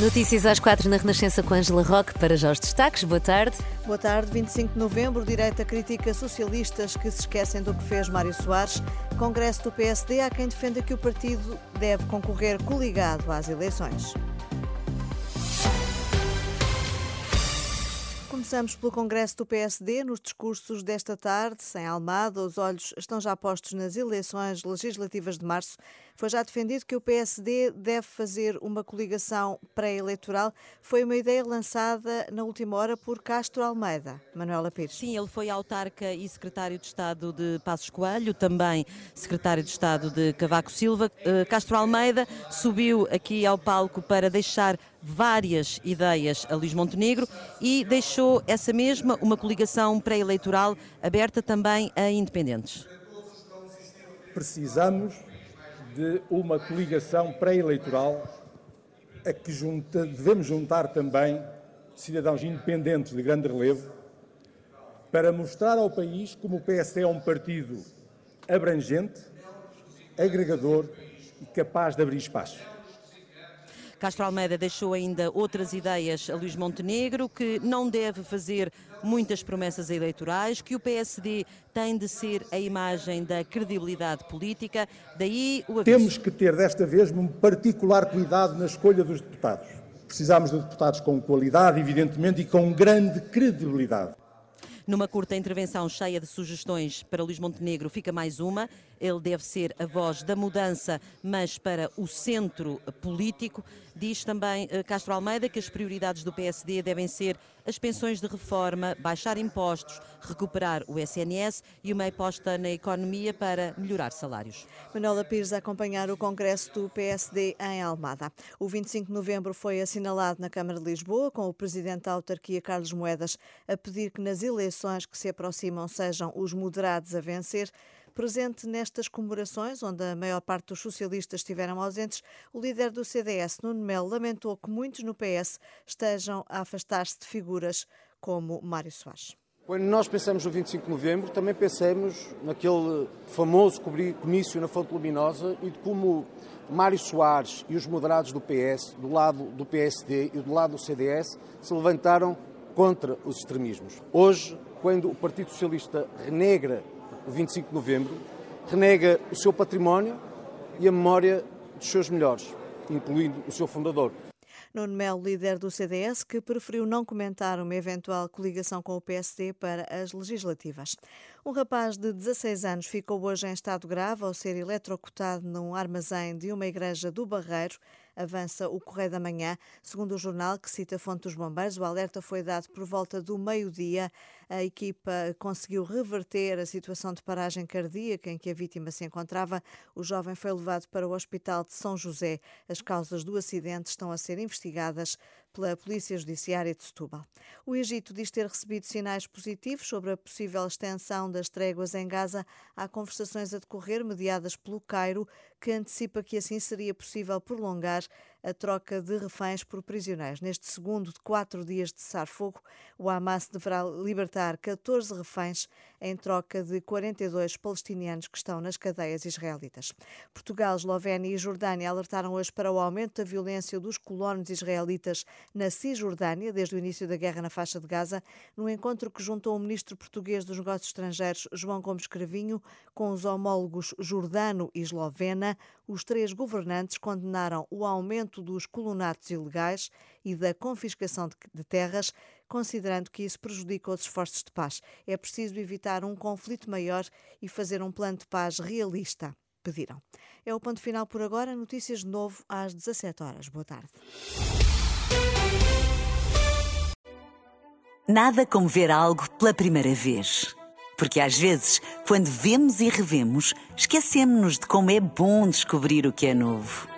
Notícias às quatro na Renascença com Angela Roque. Para já os destaques. Boa tarde. Boa tarde. 25 de novembro, direita crítica socialistas que se esquecem do que fez Mário Soares. Congresso do PSD há quem defenda que o partido deve concorrer coligado às eleições. Começamos pelo Congresso do PSD. Nos discursos desta tarde, em Almada, os olhos estão já postos nas eleições legislativas de março. Foi já defendido que o PSD deve fazer uma coligação pré-eleitoral. Foi uma ideia lançada na última hora por Castro Almeida. Manuela Pires. Sim, ele foi autarca e secretário de Estado de Passos Coelho, também secretário de Estado de Cavaco Silva. Eh, Castro Almeida subiu aqui ao palco para deixar várias ideias a Luís Montenegro e deixou essa mesma uma coligação pré-eleitoral aberta também a independentes. Precisamos de uma coligação pré-eleitoral a que junta, devemos juntar também cidadãos independentes de grande relevo para mostrar ao país como o PSD é um partido abrangente, agregador e capaz de abrir espaço. Castro Almeida deixou ainda outras ideias a Luís Montenegro, que não deve fazer muitas promessas eleitorais, que o PSD tem de ser a imagem da credibilidade política, daí o aviso. Temos que ter desta vez um particular cuidado na escolha dos deputados. Precisamos de deputados com qualidade, evidentemente, e com grande credibilidade. Numa curta intervenção cheia de sugestões para Luís Montenegro, fica mais uma. Ele deve ser a voz da mudança, mas para o centro político. Diz também eh, Castro Almeida que as prioridades do PSD devem ser as pensões de reforma, baixar impostos, recuperar o SNS e uma aposta na economia para melhorar salários. Manuela Pires a acompanhar o Congresso do PSD em Almada. O 25 de novembro foi assinalado na Câmara de Lisboa, com o Presidente da Autarquia, Carlos Moedas, a pedir que nas eleições que se aproximam sejam os moderados a vencer. Presente nestas comemorações, onde a maior parte dos socialistas estiveram ausentes, o líder do CDS, Nuno Melo, lamentou que muitos no PS estejam a afastar-se de figuras como Mário Soares. Quando nós pensamos no 25 de novembro, também pensamos naquele famoso comício na Fonte Luminosa e de como Mário Soares e os moderados do PS, do lado do PSD e do lado do CDS, se levantaram contra os extremismos. Hoje, quando o Partido Socialista renegra o 25 de novembro, renega o seu património e a memória dos seus melhores, incluindo o seu fundador. Nuno Melo, líder do CDS, que preferiu não comentar uma eventual coligação com o PSD para as legislativas. Um rapaz de 16 anos ficou hoje em estado grave ao ser eletrocutado num armazém de uma igreja do Barreiro avança o Correio da Manhã. Segundo o jornal, que cita a fonte dos bombeiros, o alerta foi dado por volta do meio-dia. A equipa conseguiu reverter a situação de paragem cardíaca em que a vítima se encontrava. O jovem foi levado para o Hospital de São José. As causas do acidente estão a ser investigadas pela Polícia Judiciária de Setúbal. O Egito diz ter recebido sinais positivos sobre a possível extensão das tréguas em Gaza. Há conversações a decorrer mediadas pelo Cairo, que antecipa que assim seria possível prolongar a troca de reféns por prisioneiros. Neste segundo de quatro dias de cessar-fogo, o Hamas deverá libertar 14 reféns em troca de 42 palestinianos que estão nas cadeias israelitas. Portugal, Eslovénia e Jordânia alertaram hoje para o aumento da violência dos colonos israelitas na Cisjordânia desde o início da guerra na faixa de Gaza, no encontro que juntou o ministro português dos Negócios Estrangeiros, João Gomes Cravinho, com os homólogos jordano e eslovena, os três governantes condenaram o aumento dos colonatos ilegais e da confiscação de terras, considerando que isso prejudica os esforços de paz. É preciso evitar um conflito maior e fazer um plano de paz realista. Pediram. É o ponto final por agora. Notícias de novo às 17 horas. Boa tarde. Nada como ver algo pela primeira vez. Porque às vezes, quando vemos e revemos, esquecemos-nos de como é bom descobrir o que é novo.